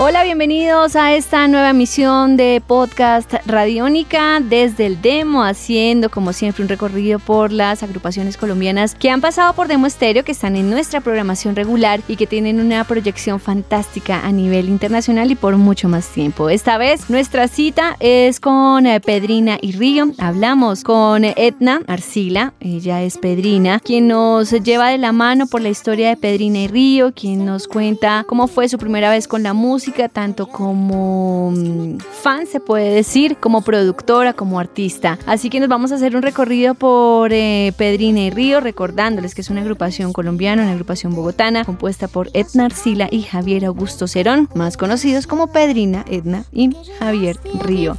Hola, bienvenidos a esta nueva emisión de podcast Radiónica desde el Demo, haciendo como siempre un recorrido por las agrupaciones colombianas que han pasado por Demo Estéreo, que están en nuestra programación regular y que tienen una proyección fantástica a nivel internacional y por mucho más tiempo. Esta vez nuestra cita es con eh, Pedrina y Río. Hablamos con Etna Arcila, ella es Pedrina, quien nos lleva de la mano por la historia de Pedrina y Río, quien nos cuenta cómo fue su primera vez con la música tanto como mm, fan, se puede decir, como productora, como artista. Así que nos vamos a hacer un recorrido por eh, Pedrina y Río, recordándoles que es una agrupación colombiana, una agrupación bogotana, compuesta por Edna Arcila y Javier Augusto Cerón, más conocidos como Pedrina, Edna y Javier Río.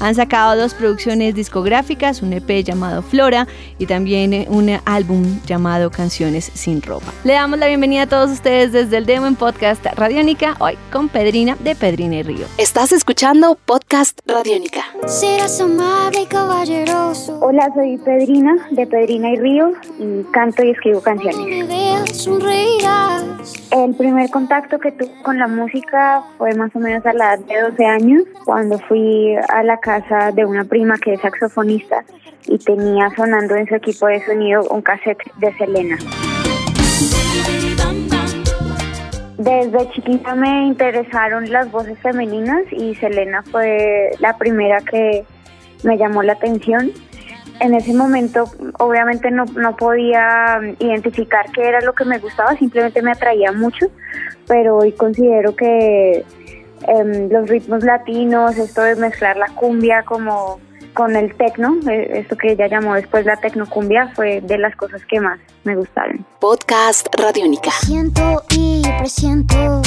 Han sacado dos producciones discográficas, un EP llamado Flora y también eh, un álbum llamado Canciones sin ropa. Le damos la bienvenida a todos ustedes desde el Demo en Podcast Radiónica, hoy con Pedrina de Pedrina y Río. Estás escuchando Podcast Radiónica. Serás amable y caballeroso. Hola, soy Pedrina de Pedrina y Río y canto y escribo canciones. El primer contacto que tuve con la música fue más o menos a la edad de 12 años, cuando fui a la casa de una prima que es saxofonista y tenía sonando en su equipo de sonido un cassette de Selena. Desde chiquita me interesaron las voces femeninas y Selena fue la primera que me llamó la atención. En ese momento obviamente no, no podía identificar qué era lo que me gustaba, simplemente me atraía mucho, pero hoy considero que em, los ritmos latinos, esto de mezclar la cumbia como con el tecno, eh, esto que ella llamó después la tecnocumbia, fue de las cosas que más me gustaron. Podcast Radiónica. Siento y presiento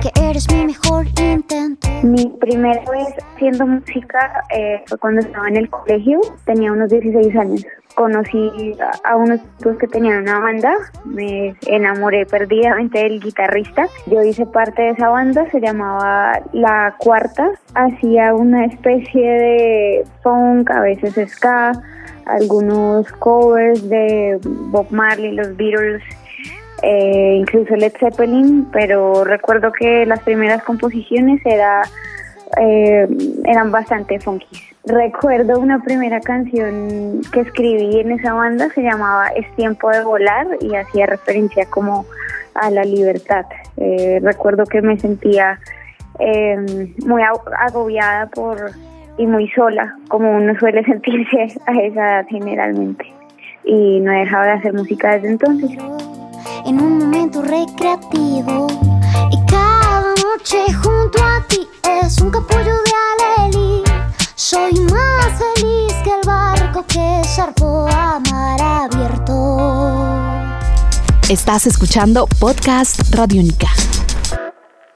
que eres mi mejor intento. Mi primera vez haciendo música eh, fue cuando estaba en el colegio, tenía unos 16 años. Conocí a, unos chicos que tenían una banda, me enamoré perdidamente del guitarrista. Yo hice parte de esa banda, se llamaba La Cuarta, hacía una especie de funk, a veces ska, algunos covers de Bob Marley, los Beatles, eh, incluso Led Zeppelin, pero recuerdo que las primeras composiciones era, eh, eran bastante funky. Recuerdo una primera canción que escribí en esa banda, se llamaba Es tiempo de volar y hacía referencia como a la libertad. Eh, recuerdo que me sentía eh, muy agobiada por y muy sola, como uno suele sentirse a esa edad generalmente. Y no he dejado de hacer música desde entonces. En un momento recreativo y cada noche junto a ti es un capullo de Estás escuchando Podcast Radiónica.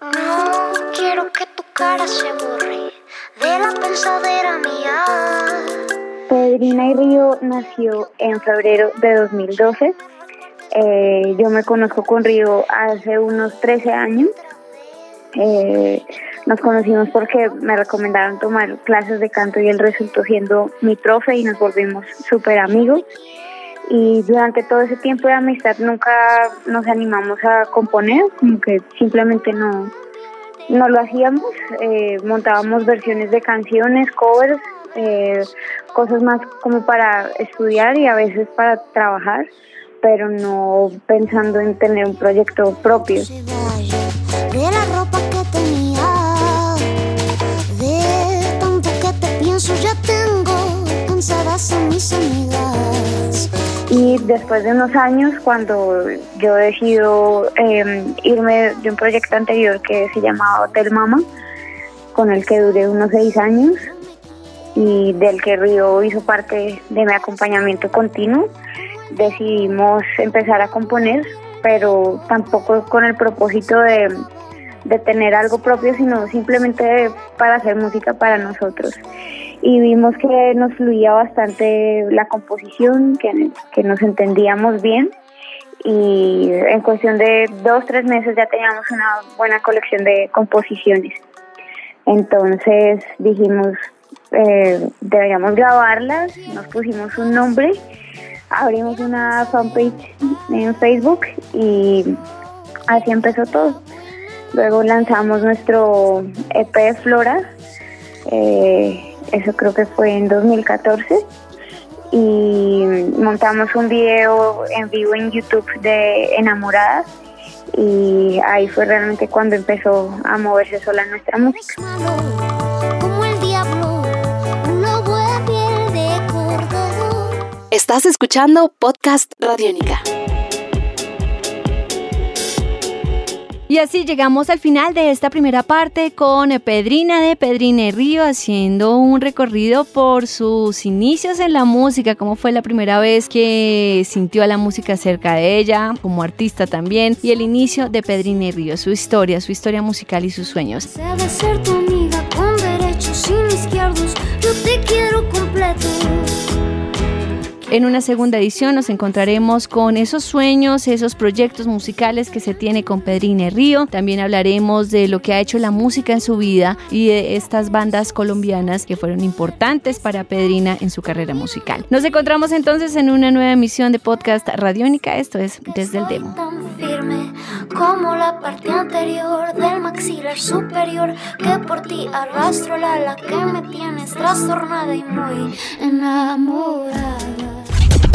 No quiero que tu cara se borre de la pensadera mía. Pedrina y Río nació en febrero de 2012. Eh, yo me conozco con Río hace unos 13 años. Eh, nos conocimos porque me recomendaron tomar clases de canto y él resultó siendo mi profe y nos volvimos súper amigos. Y durante todo ese tiempo de amistad nunca nos animamos a componer, como que simplemente no, no lo hacíamos. Eh, montábamos versiones de canciones, covers, eh, cosas más como para estudiar y a veces para trabajar, pero no pensando en tener un proyecto propio. Después de unos años, cuando yo decido eh, irme de un proyecto anterior que se llamaba Hotel Mama, con el que duré unos seis años y del que Río hizo parte de mi acompañamiento continuo, decidimos empezar a componer, pero tampoco con el propósito de, de tener algo propio, sino simplemente para hacer música para nosotros y vimos que nos fluía bastante la composición, que, nos entendíamos bien y en cuestión de dos, tres meses ya teníamos una buena colección de composiciones. Entonces dijimos, eh, deberíamos grabarlas, nos pusimos un nombre, abrimos una fanpage en Facebook y así empezó todo. Luego lanzamos nuestro EP de Flora, eh, eso creo que fue en 2014 y montamos un video en vivo en YouTube de Enamoradas y ahí fue realmente cuando empezó a moverse sola nuestra música. Estás escuchando Podcast Radiónica. Y así llegamos al final de esta primera parte con Pedrina de Pedrine Río haciendo un recorrido por sus inicios en la música, cómo fue la primera vez que sintió a la música cerca de ella, como artista también, y el inicio de Pedrine Río, su historia, su historia musical y sus sueños. ser tu amiga con derechos sin izquierdos, En una segunda edición nos encontraremos con esos sueños, esos proyectos musicales que se tiene con Pedrine Río. También hablaremos de lo que ha hecho la música en su vida y de estas bandas colombianas que fueron importantes para Pedrina en su carrera musical. Nos encontramos entonces en una nueva emisión de podcast Radiónica. Esto es Desde el Demo. firme como la parte anterior del maxilar superior que por ti arrastro la ala que me tienes trastornada y muy enamorada.